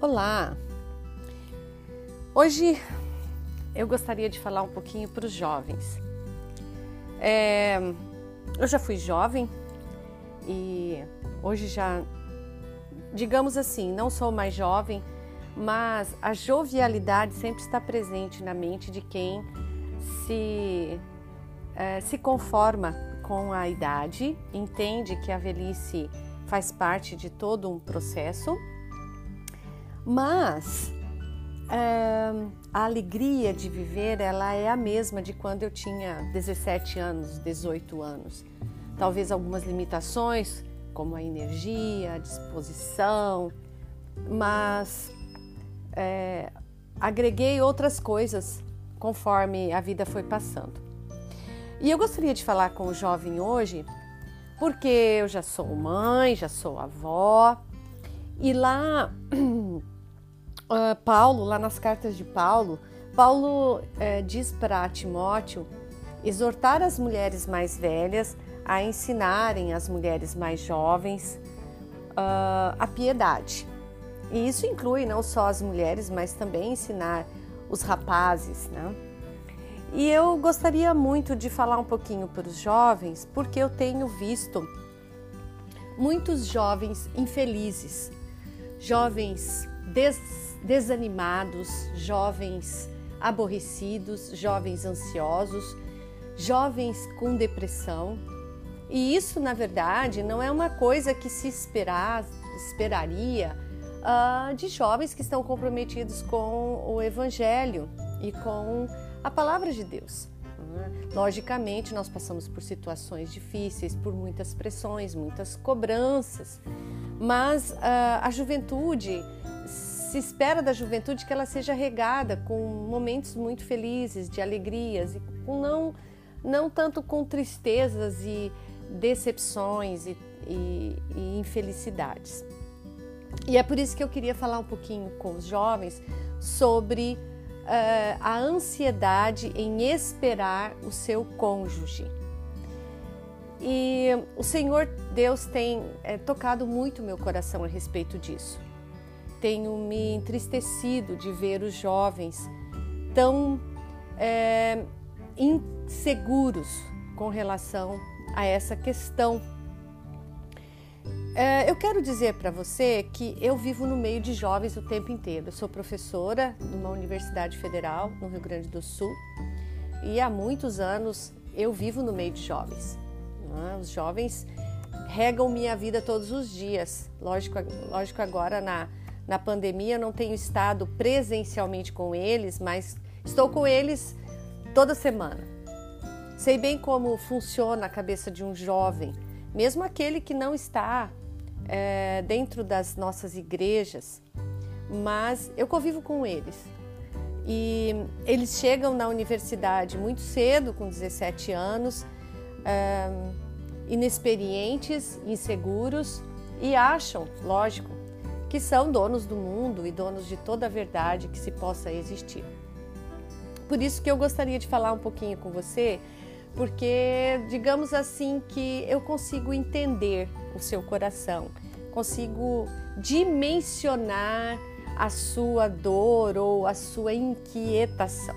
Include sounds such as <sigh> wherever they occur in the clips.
Olá! Hoje eu gostaria de falar um pouquinho para os jovens. É, eu já fui jovem e hoje já, digamos assim, não sou mais jovem, mas a jovialidade sempre está presente na mente de quem se, é, se conforma com a idade, entende que a velhice faz parte de todo um processo mas é, a alegria de viver ela é a mesma de quando eu tinha 17 anos, 18 anos. Talvez algumas limitações, como a energia, a disposição, mas é, agreguei outras coisas conforme a vida foi passando. E eu gostaria de falar com o jovem hoje, porque eu já sou mãe, já sou avó, e lá <clears throat> uh, Paulo, lá nas cartas de Paulo, Paulo uh, diz para Timóteo exortar as mulheres mais velhas a ensinarem as mulheres mais jovens uh, a piedade. E isso inclui não só as mulheres, mas também ensinar os rapazes, né? E eu gostaria muito de falar um pouquinho para os jovens, porque eu tenho visto muitos jovens infelizes, jovens des desanimados, jovens aborrecidos, jovens ansiosos, jovens com depressão. E isso, na verdade, não é uma coisa que se esperar, esperaria uh, de jovens que estão comprometidos com o Evangelho e com a palavra de Deus. Logicamente, nós passamos por situações difíceis, por muitas pressões, muitas cobranças, mas uh, a juventude se espera da juventude que ela seja regada com momentos muito felizes, de alegrias, e com não, não tanto com tristezas e decepções e, e, e infelicidades. E é por isso que eu queria falar um pouquinho com os jovens sobre uh, a ansiedade em esperar o seu cônjuge. E o Senhor Deus tem é, tocado muito meu coração a respeito disso tenho me entristecido de ver os jovens tão é, inseguros com relação a essa questão. É, eu quero dizer para você que eu vivo no meio de jovens o tempo inteiro. Eu sou professora numa universidade federal no Rio Grande do Sul e há muitos anos eu vivo no meio de jovens. Né? Os jovens regam minha vida todos os dias. Lógico, lógico agora na na pandemia eu não tenho estado presencialmente com eles, mas estou com eles toda semana. Sei bem como funciona a cabeça de um jovem, mesmo aquele que não está é, dentro das nossas igrejas, mas eu convivo com eles. E eles chegam na universidade muito cedo, com 17 anos, é, inexperientes, inseguros e acham, lógico, que são donos do mundo e donos de toda a verdade que se possa existir. Por isso que eu gostaria de falar um pouquinho com você, porque digamos assim que eu consigo entender o seu coração, consigo dimensionar a sua dor ou a sua inquietação.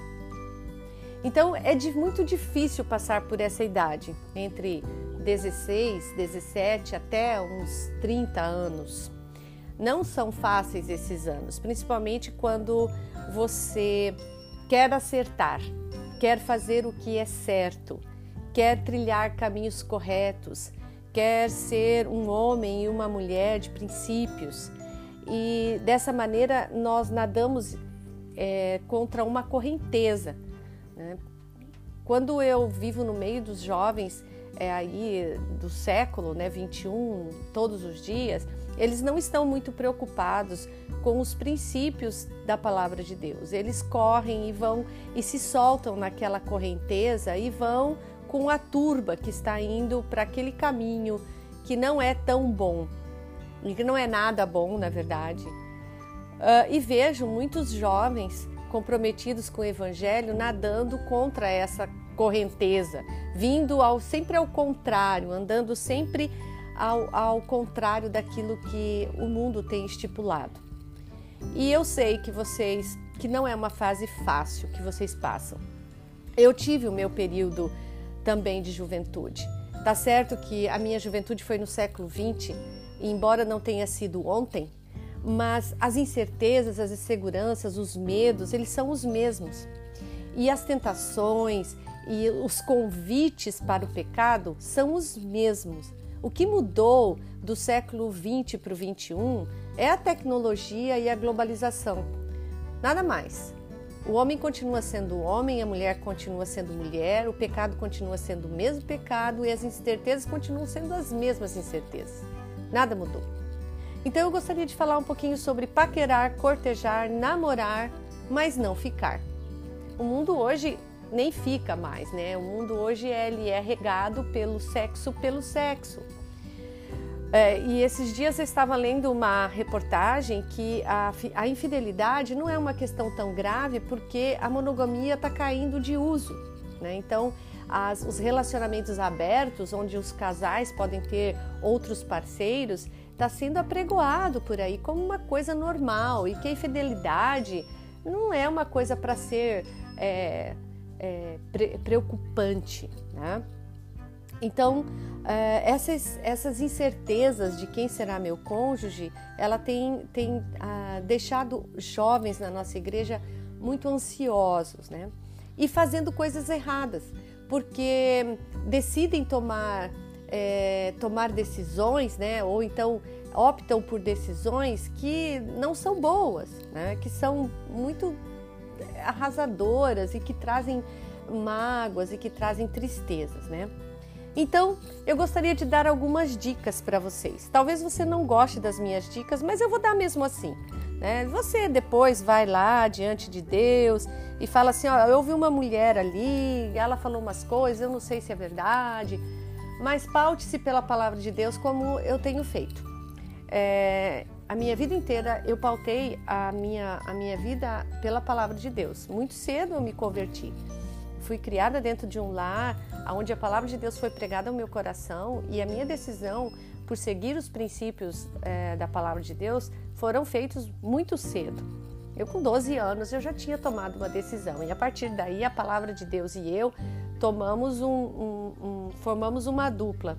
Então é de, muito difícil passar por essa idade, entre 16, 17 até uns 30 anos. Não são fáceis esses anos, principalmente quando você quer acertar, quer fazer o que é certo, quer trilhar caminhos corretos, quer ser um homem e uma mulher de princípios. E dessa maneira nós nadamos é, contra uma correnteza. Né? Quando eu vivo no meio dos jovens, é aí do século né, 21, todos os dias, eles não estão muito preocupados com os princípios da palavra de Deus. Eles correm e vão e se soltam naquela correnteza e vão com a turba que está indo para aquele caminho que não é tão bom que não é nada bom, na verdade. Uh, e vejo muitos jovens comprometidos com o evangelho nadando contra essa correnteza, vindo ao sempre ao contrário, andando sempre ao, ao contrário daquilo que o mundo tem estipulado. E eu sei que vocês, que não é uma fase fácil que vocês passam. Eu tive o meu período também de juventude. Tá certo que a minha juventude foi no século 20, e embora não tenha sido ontem, mas as incertezas, as inseguranças, os medos, eles são os mesmos. E as tentações e os convites para o pecado são os mesmos. O que mudou do século 20 para o 21 é a tecnologia e a globalização. Nada mais. O homem continua sendo homem, a mulher continua sendo mulher, o pecado continua sendo o mesmo pecado e as incertezas continuam sendo as mesmas incertezas. Nada mudou. Então eu gostaria de falar um pouquinho sobre paquerar, cortejar, namorar, mas não ficar. O mundo hoje nem fica mais, né? O mundo hoje ele é regado pelo sexo pelo sexo. É, e esses dias eu estava lendo uma reportagem que a, a infidelidade não é uma questão tão grave porque a monogamia está caindo de uso. Né? Então, as, os relacionamentos abertos, onde os casais podem ter outros parceiros, está sendo apregoado por aí como uma coisa normal e que a infidelidade não é uma coisa para ser é, é, pre preocupante. Né? Então, é, essas, essas incertezas de quem será meu cônjuge, ela tem, tem ah, deixado jovens na nossa igreja muito ansiosos, né? E fazendo coisas erradas, porque decidem tomar, é, tomar decisões, né? Ou então optam por decisões que não são boas, né? Que são muito arrasadoras e que trazem mágoas e que trazem tristezas, né? Então, eu gostaria de dar algumas dicas para vocês. Talvez você não goste das minhas dicas, mas eu vou dar mesmo assim. Né? Você depois vai lá diante de Deus e fala assim: ó, eu ouvi uma mulher ali, ela falou umas coisas, eu não sei se é verdade, mas paute-se pela palavra de Deus como eu tenho feito. É, a minha vida inteira eu pautei a minha, a minha vida pela palavra de Deus. Muito cedo eu me converti. Fui criada dentro de um lar onde a palavra de Deus foi pregada ao meu coração e a minha decisão por seguir os princípios é, da palavra de Deus foram feitos muito cedo. Eu com 12 anos eu já tinha tomado uma decisão e a partir daí a palavra de Deus e eu tomamos um, um, um formamos uma dupla.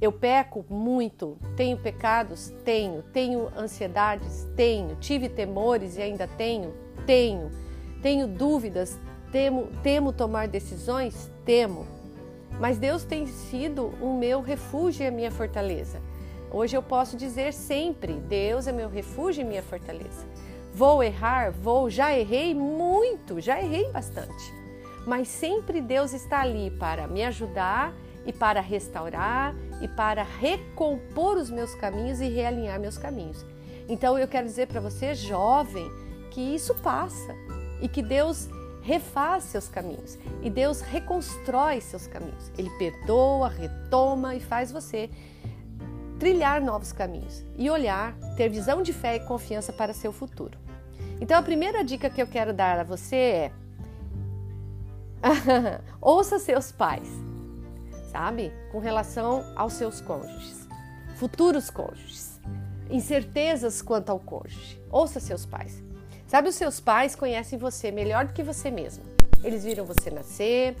Eu peco muito, tenho pecados, tenho, tenho ansiedades, tenho, tive temores e ainda tenho, tenho, tenho dúvidas, Temo, temo tomar decisões? Temo. Mas Deus tem sido o meu refúgio e a minha fortaleza. Hoje eu posso dizer sempre: Deus é meu refúgio e minha fortaleza. Vou errar? Vou. Já errei muito, já errei bastante. Mas sempre Deus está ali para me ajudar e para restaurar e para recompor os meus caminhos e realinhar meus caminhos. Então eu quero dizer para você, jovem, que isso passa e que Deus refaz seus caminhos e Deus reconstrói seus caminhos. Ele perdoa, retoma e faz você trilhar novos caminhos e olhar, ter visão de fé e confiança para seu futuro. Então a primeira dica que eu quero dar a você é <laughs> ouça seus pais, sabe? Com relação aos seus cônjuges, futuros cônjuges, incertezas quanto ao cônjuge. Ouça seus pais. Sabe, os seus pais conhecem você melhor do que você mesmo. Eles viram você nascer,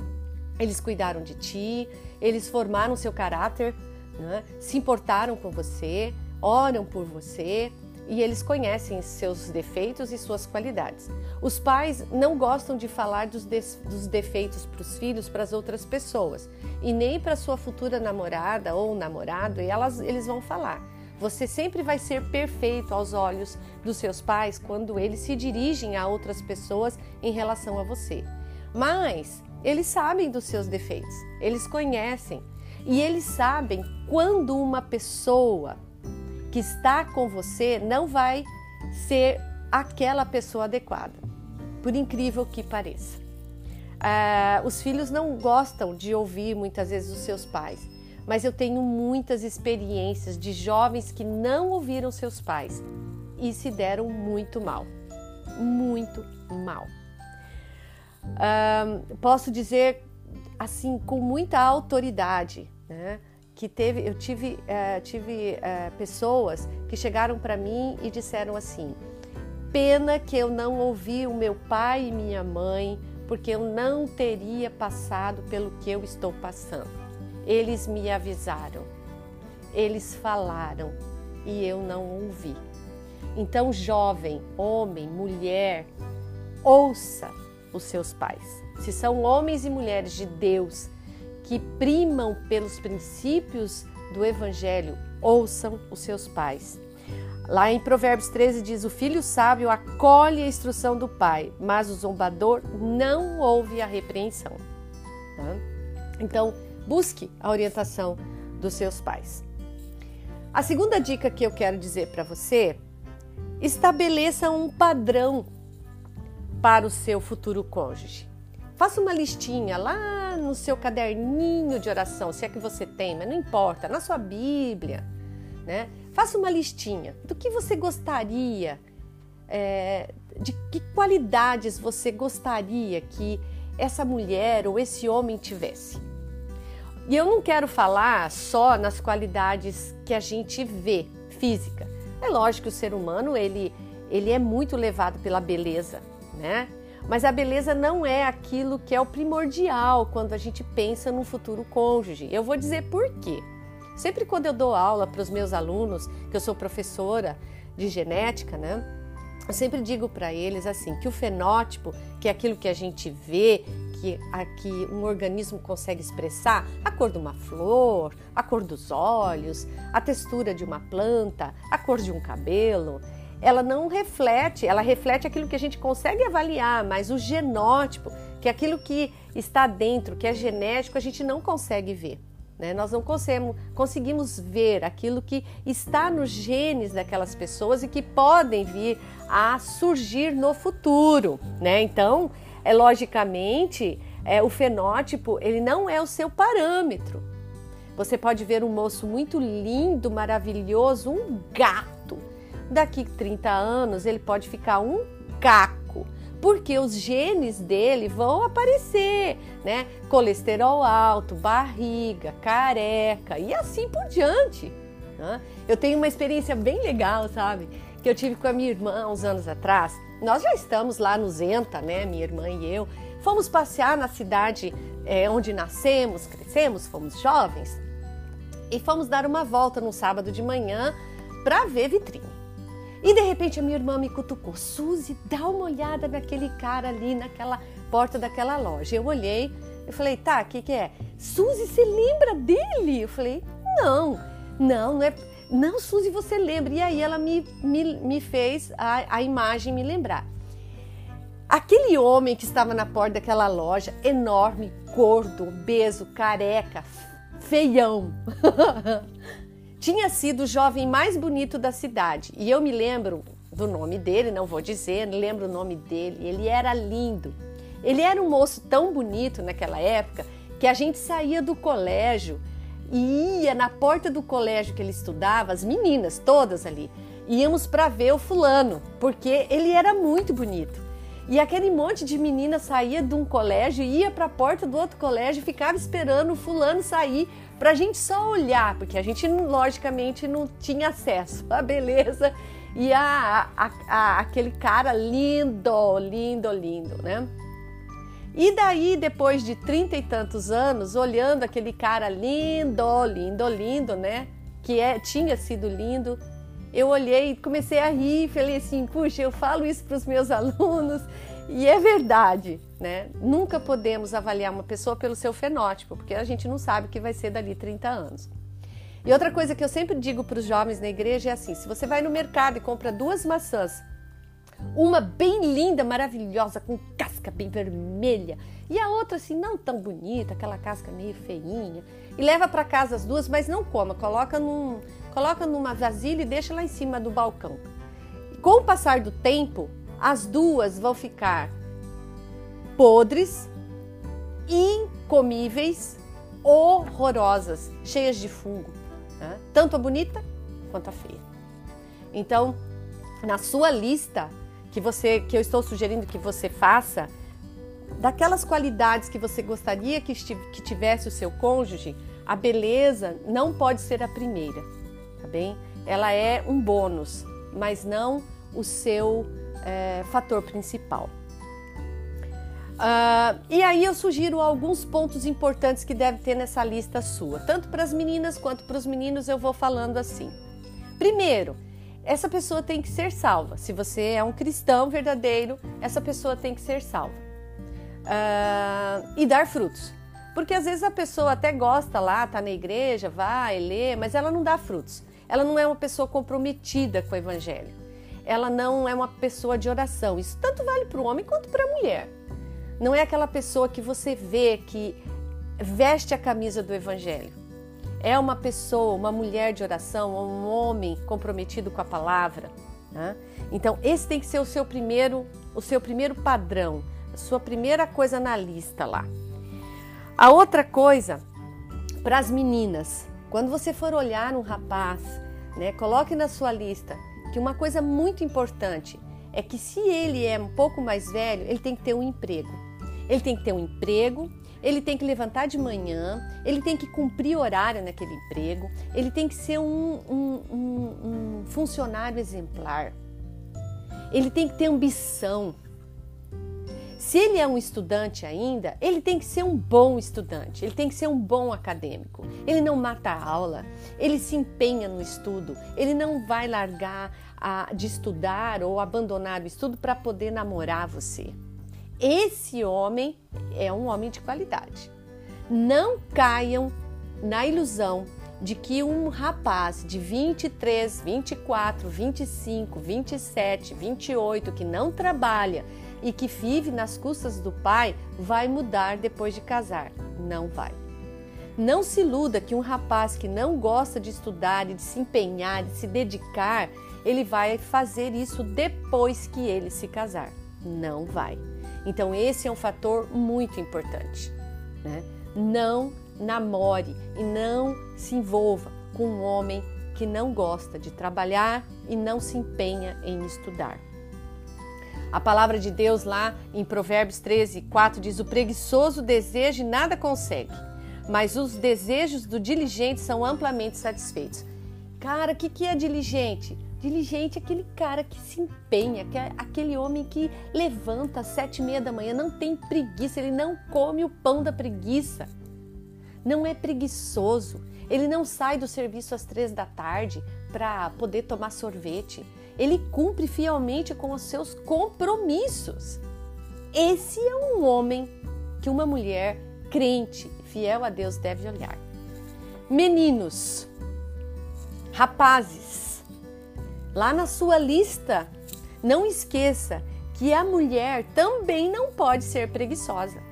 eles cuidaram de ti, eles formaram seu caráter, né? se importaram com você, oram por você e eles conhecem seus defeitos e suas qualidades. Os pais não gostam de falar dos, dos defeitos para os filhos, para as outras pessoas e nem para sua futura namorada ou namorado, e elas, eles vão falar. Você sempre vai ser perfeito aos olhos dos seus pais quando eles se dirigem a outras pessoas em relação a você. Mas eles sabem dos seus defeitos, eles conhecem e eles sabem quando uma pessoa que está com você não vai ser aquela pessoa adequada, por incrível que pareça. Uh, os filhos não gostam de ouvir muitas vezes os seus pais mas eu tenho muitas experiências de jovens que não ouviram seus pais e se deram muito mal. Muito mal. Um, posso dizer assim com muita autoridade, né? Que teve, eu tive, uh, tive uh, pessoas que chegaram para mim e disseram assim: pena que eu não ouvi o meu pai e minha mãe, porque eu não teria passado pelo que eu estou passando. Eles me avisaram, eles falaram e eu não ouvi. Então, jovem, homem, mulher, ouça os seus pais. Se são homens e mulheres de Deus que primam pelos princípios do Evangelho, ouçam os seus pais. Lá em Provérbios 13 diz: O filho sábio acolhe a instrução do pai, mas o zombador não ouve a repreensão. Tá? Então, busque a orientação dos seus pais. A segunda dica que eu quero dizer para você: estabeleça um padrão para o seu futuro cônjuge. Faça uma listinha lá no seu caderninho de oração, se é que você tem, mas não importa, na sua Bíblia, né? Faça uma listinha do que você gostaria, é, de que qualidades você gostaria que essa mulher ou esse homem tivesse. E eu não quero falar só nas qualidades que a gente vê, física. É lógico que o ser humano ele, ele é muito levado pela beleza, né? Mas a beleza não é aquilo que é o primordial quando a gente pensa no futuro cônjuge. Eu vou dizer por quê. Sempre quando eu dou aula para os meus alunos, que eu sou professora de genética, né? Eu sempre digo para eles assim que o fenótipo, que é aquilo que a gente vê, que, que um organismo consegue expressar, a cor de uma flor, a cor dos olhos, a textura de uma planta, a cor de um cabelo, ela não reflete, ela reflete aquilo que a gente consegue avaliar, mas o genótipo, que é aquilo que está dentro, que é genético, a gente não consegue ver. Né? Nós não conseguimos, conseguimos ver aquilo que está nos genes daquelas pessoas e que podem vir a surgir no futuro. Né? Então, é logicamente, é, o fenótipo ele não é o seu parâmetro. Você pode ver um moço muito lindo, maravilhoso, um gato daqui 30 anos ele pode ficar um caco, porque os genes dele vão aparecer, né? Colesterol alto, barriga, careca e assim por diante. Né? Eu tenho uma experiência bem legal, sabe? Que eu tive com a minha irmã uns anos atrás. Nós já estamos lá no Zenta, né? Minha irmã e eu. Fomos passear na cidade é, onde nascemos, crescemos, fomos jovens. E fomos dar uma volta no sábado de manhã para ver vitrine. E de repente a minha irmã me cutucou: Suzy, dá uma olhada naquele cara ali, naquela porta daquela loja. Eu olhei, eu falei: tá, o que, que é? Suzy, você lembra dele? Eu falei: não, não, não é. Não, Suzy, você lembra. E aí ela me, me, me fez a, a imagem me lembrar. Aquele homem que estava na porta daquela loja, enorme, gordo, obeso, careca, feião. <laughs> tinha sido o jovem mais bonito da cidade. E eu me lembro do nome dele, não vou dizer, lembro o nome dele. Ele era lindo. Ele era um moço tão bonito naquela época que a gente saía do colégio e ia na porta do colégio que ele estudava, as meninas todas ali, íamos para ver o fulano, porque ele era muito bonito. E aquele monte de menina saía de um colégio, ia para a porta do outro colégio, ficava esperando o fulano sair para a gente só olhar, porque a gente logicamente não tinha acesso à beleza e a, a, a, aquele cara lindo, lindo, lindo, né? E daí, depois de trinta e tantos anos, olhando aquele cara lindo, lindo, lindo, né? Que é, tinha sido lindo, eu olhei e comecei a rir falei assim: puxa, eu falo isso para os meus <laughs> alunos e é verdade, né? Nunca podemos avaliar uma pessoa pelo seu fenótipo, porque a gente não sabe o que vai ser dali 30 anos. E outra coisa que eu sempre digo para os jovens na igreja é assim: se você vai no mercado e compra duas maçãs, uma bem linda, maravilhosa, com casca bem vermelha, e a outra assim não tão bonita, aquela casca meio feinha, e leva para casa as duas, mas não coma, coloca num, coloca numa vasilha e deixa lá em cima do balcão. Com o passar do tempo, as duas vão ficar podres, incomíveis, horrorosas, cheias de fungo, né? tanto a bonita quanto a feia. Então, na sua lista que você que eu estou sugerindo que você faça, daquelas qualidades que você gostaria que, que tivesse o seu cônjuge, a beleza não pode ser a primeira, tá bem? Ela é um bônus, mas não o seu é, fator principal. Uh, e aí eu sugiro alguns pontos importantes que deve ter nessa lista sua, tanto para as meninas quanto para os meninos. Eu vou falando assim. Primeiro, essa pessoa tem que ser salva. Se você é um cristão verdadeiro, essa pessoa tem que ser salva uh, e dar frutos. Porque às vezes a pessoa até gosta lá, tá na igreja, vai, lê, mas ela não dá frutos. Ela não é uma pessoa comprometida com o evangelho. Ela não é uma pessoa de oração. Isso tanto vale para o homem quanto para a mulher. Não é aquela pessoa que você vê que veste a camisa do evangelho. É uma pessoa, uma mulher de oração, um homem comprometido com a palavra. Né? Então, esse tem que ser o seu primeiro, o seu primeiro padrão, a sua primeira coisa na lista lá. A outra coisa, para as meninas, quando você for olhar um rapaz, né, coloque na sua lista que uma coisa muito importante é que se ele é um pouco mais velho, ele tem que ter um emprego. Ele tem que ter um emprego, ele tem que levantar de manhã, ele tem que cumprir horário naquele emprego, ele tem que ser um, um, um, um funcionário exemplar, ele tem que ter ambição, se ele é um estudante ainda, ele tem que ser um bom estudante, ele tem que ser um bom acadêmico. Ele não mata a aula, ele se empenha no estudo, ele não vai largar a, de estudar ou abandonar o estudo para poder namorar você. Esse homem é um homem de qualidade. Não caiam na ilusão de que um rapaz de 23, 24, 25, 27, 28 que não trabalha e que vive nas custas do pai vai mudar depois de casar. Não vai. Não se iluda que um rapaz que não gosta de estudar e de se empenhar, de se dedicar, ele vai fazer isso depois que ele se casar. Não vai. Então, esse é um fator muito importante. Né? Não namore e não se envolva com um homem que não gosta de trabalhar e não se empenha em estudar. A palavra de Deus lá em Provérbios 13, 4 diz: O preguiçoso deseja e nada consegue, mas os desejos do diligente são amplamente satisfeitos. Cara, o que, que é diligente? Diligente é aquele cara que se empenha, que é aquele homem que levanta às sete e meia da manhã, não tem preguiça, ele não come o pão da preguiça. Não é preguiçoso. Ele não sai do serviço às três da tarde para poder tomar sorvete ele cumpre fielmente com os seus compromissos. Esse é um homem que uma mulher crente, fiel a Deus, deve olhar. Meninos, rapazes, lá na sua lista, não esqueça que a mulher também não pode ser preguiçosa.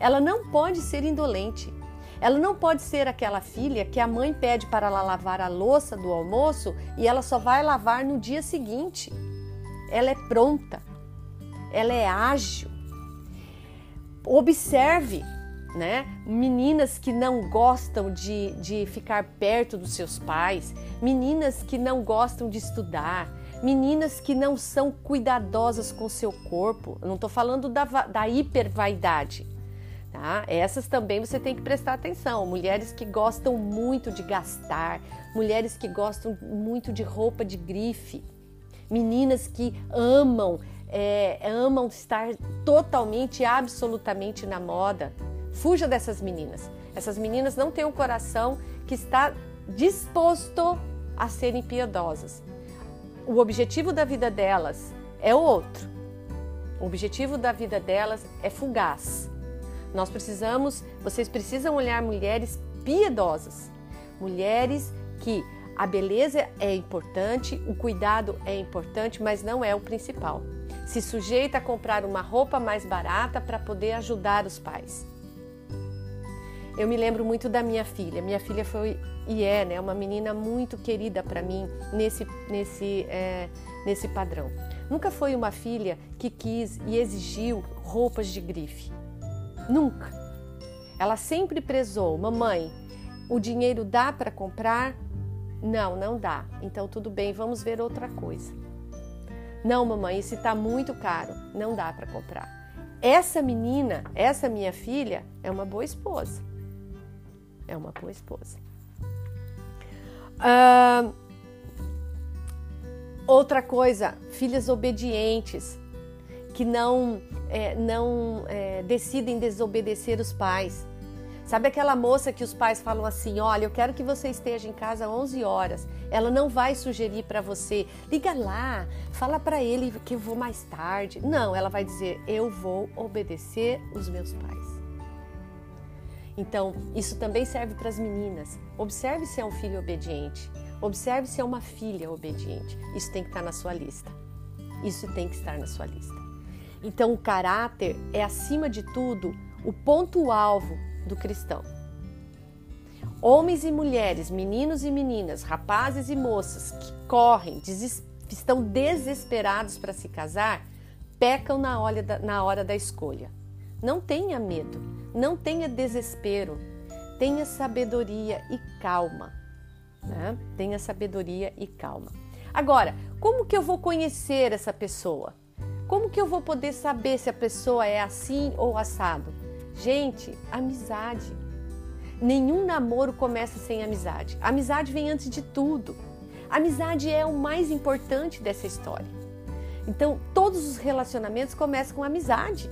Ela não pode ser indolente. Ela não pode ser aquela filha que a mãe pede para ela lavar a louça do almoço e ela só vai lavar no dia seguinte. Ela é pronta, ela é ágil. Observe, né? Meninas que não gostam de, de ficar perto dos seus pais, meninas que não gostam de estudar, meninas que não são cuidadosas com seu corpo. Eu não estou falando da, da hipervaidade Tá? Essas também você tem que prestar atenção. Mulheres que gostam muito de gastar, mulheres que gostam muito de roupa de grife, meninas que amam, é, amam estar totalmente, absolutamente na moda. Fuja dessas meninas. Essas meninas não têm um coração que está disposto a serem piedosas. O objetivo da vida delas é outro. O objetivo da vida delas é fugaz nós precisamos, vocês precisam olhar mulheres piedosas, mulheres que a beleza é importante, o cuidado é importante, mas não é o principal. Se sujeita a comprar uma roupa mais barata para poder ajudar os pais. Eu me lembro muito da minha filha. Minha filha foi e é, né, uma menina muito querida para mim nesse nesse é, nesse padrão. Nunca foi uma filha que quis e exigiu roupas de grife. Nunca. Ela sempre prezou, mamãe, o dinheiro dá para comprar? Não, não dá. Então tudo bem, vamos ver outra coisa. Não, mamãe, isso está muito caro, não dá para comprar. Essa menina, essa minha filha, é uma boa esposa. É uma boa esposa. Outra coisa, filhas obedientes, que não, é, não é, decidem desobedecer os pais. Sabe aquela moça que os pais falam assim: olha, eu quero que você esteja em casa 11 horas. Ela não vai sugerir para você, liga lá, fala para ele que eu vou mais tarde. Não, ela vai dizer: eu vou obedecer os meus pais. Então, isso também serve para as meninas. Observe se é um filho obediente. Observe se é uma filha obediente. Isso tem que estar na sua lista. Isso tem que estar na sua lista. Então, o caráter é, acima de tudo, o ponto-alvo do cristão. Homens e mulheres, meninos e meninas, rapazes e moças que correm, estão desesperados para se casar, pecam na hora, da, na hora da escolha. Não tenha medo, não tenha desespero, tenha sabedoria e calma. Né? Tenha sabedoria e calma. Agora, como que eu vou conhecer essa pessoa? Como que eu vou poder saber se a pessoa é assim ou assado? Gente, amizade. Nenhum namoro começa sem amizade. amizade vem antes de tudo. amizade é o mais importante dessa história. Então, todos os relacionamentos começam com amizade.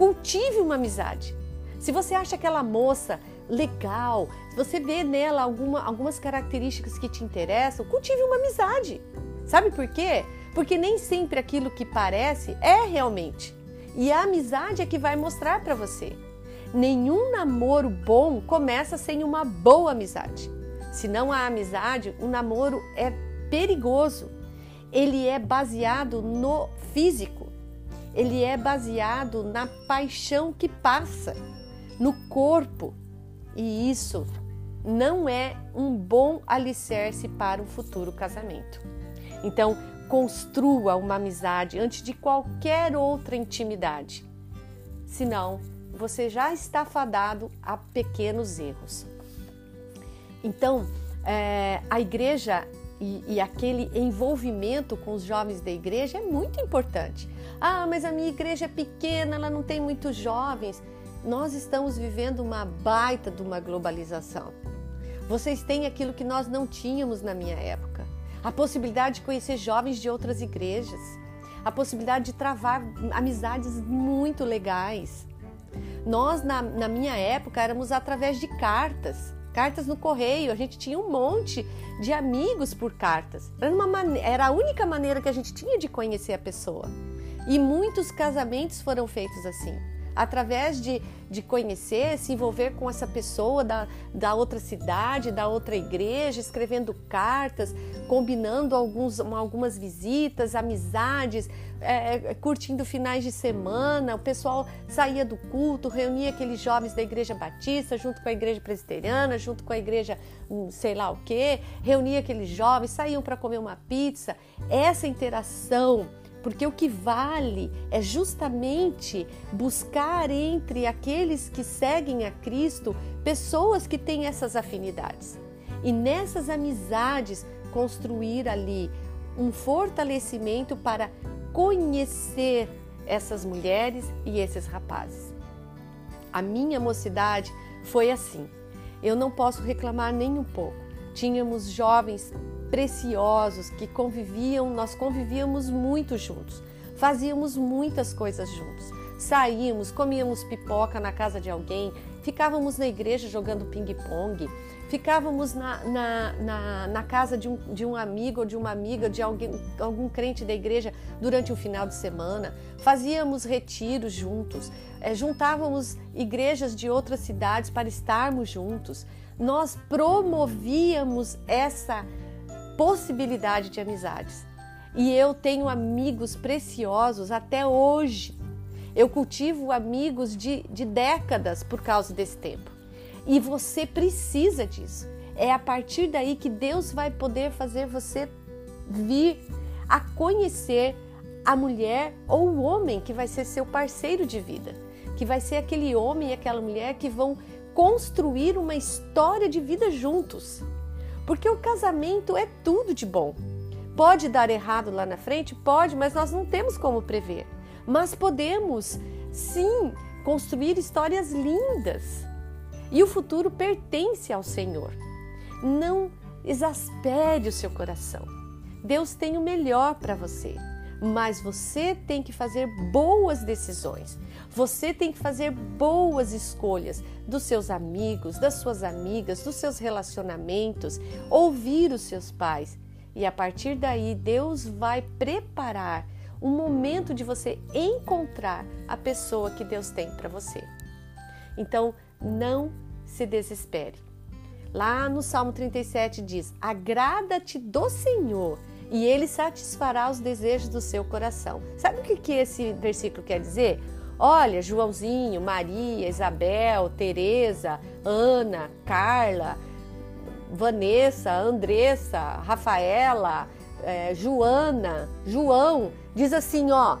Cultive uma amizade. Se você acha aquela moça legal, se você vê nela alguma, algumas características que te interessam, cultive uma amizade. Sabe por quê? Porque nem sempre aquilo que parece é realmente. E a amizade é que vai mostrar para você. Nenhum namoro bom começa sem uma boa amizade. Se não há amizade, o namoro é perigoso. Ele é baseado no físico ele é baseado na paixão que passa no corpo. E isso não é um bom alicerce para um futuro casamento. Então, construa uma amizade antes de qualquer outra intimidade. Senão, você já está fadado a pequenos erros. Então, é, a igreja e, e, aquele envolvimento com os jovens da igreja é muito importante. Ah, mas a minha igreja é pequena, ela não tem muitos jovens. Nós estamos vivendo uma baita de uma globalização. Vocês têm aquilo que nós não tínhamos na minha época: a possibilidade de conhecer jovens de outras igrejas, a possibilidade de travar amizades muito legais. Nós, na, na minha época, éramos através de cartas cartas no correio, a gente tinha um monte de amigos por cartas. Era, uma era a única maneira que a gente tinha de conhecer a pessoa. E muitos casamentos foram feitos assim através de, de conhecer, se envolver com essa pessoa da, da outra cidade, da outra igreja, escrevendo cartas, combinando alguns, algumas visitas, amizades, é, é, curtindo finais de semana. O pessoal saía do culto, reunia aqueles jovens da igreja batista, junto com a igreja presbiteriana, junto com a igreja hum, sei lá o que, reunia aqueles jovens, saíam para comer uma pizza. Essa interação porque o que vale é justamente buscar entre aqueles que seguem a Cristo pessoas que têm essas afinidades. E nessas amizades construir ali um fortalecimento para conhecer essas mulheres e esses rapazes. A minha mocidade foi assim. Eu não posso reclamar nem um pouco. Tínhamos jovens preciosos que conviviam, nós convivíamos muito juntos, fazíamos muitas coisas juntos. Saímos, comíamos pipoca na casa de alguém, ficávamos na igreja jogando ping-pong, ficávamos na, na, na, na, casa de um, de um amigo ou de uma amiga, de alguém, algum crente da igreja durante o final de semana, fazíamos retiros juntos, é, juntávamos igrejas de outras cidades para estarmos juntos. Nós promovíamos essa possibilidade de amizades. E eu tenho amigos preciosos até hoje. Eu cultivo amigos de, de décadas por causa desse tempo. E você precisa disso. É a partir daí que Deus vai poder fazer você vir a conhecer a mulher ou o homem que vai ser seu parceiro de vida, que vai ser aquele homem e aquela mulher que vão construir uma história de vida juntos. Porque o casamento é tudo de bom. Pode dar errado lá na frente? Pode, mas nós não temos como prever. Mas podemos, sim, construir histórias lindas. E o futuro pertence ao Senhor. Não exaspere o seu coração. Deus tem o melhor para você, mas você tem que fazer boas decisões. Você tem que fazer boas escolhas dos seus amigos, das suas amigas, dos seus relacionamentos, ouvir os seus pais. E a partir daí, Deus vai preparar um momento de você encontrar a pessoa que Deus tem para você. Então, não se desespere. Lá no Salmo 37 diz: Agrada-te do Senhor e ele satisfará os desejos do seu coração. Sabe o que, que esse versículo quer dizer? Olha, Joãozinho, Maria, Isabel, Teresa, Ana, Carla, Vanessa, Andressa, Rafaela, é, Joana, João, diz assim, ó,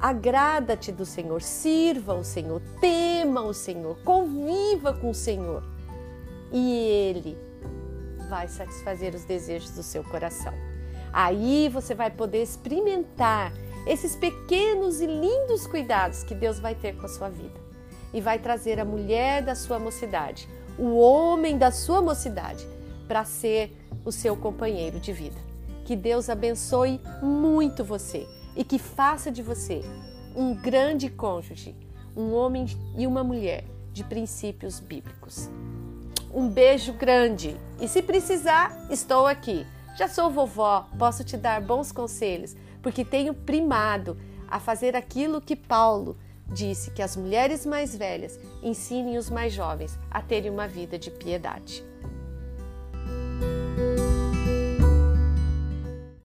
agrada-te do Senhor, sirva o Senhor, tema o Senhor, conviva com o Senhor e Ele vai satisfazer os desejos do seu coração. Aí você vai poder experimentar esses pequenos e lindos cuidados que Deus vai ter com a sua vida e vai trazer a mulher da sua mocidade, o homem da sua mocidade, para ser o seu companheiro de vida. Que Deus abençoe muito você e que faça de você um grande cônjuge, um homem e uma mulher de princípios bíblicos. Um beijo grande e se precisar, estou aqui. Já sou vovó, posso te dar bons conselhos, porque tenho primado a fazer aquilo que Paulo disse que as mulheres mais velhas ensinem os mais jovens a terem uma vida de piedade.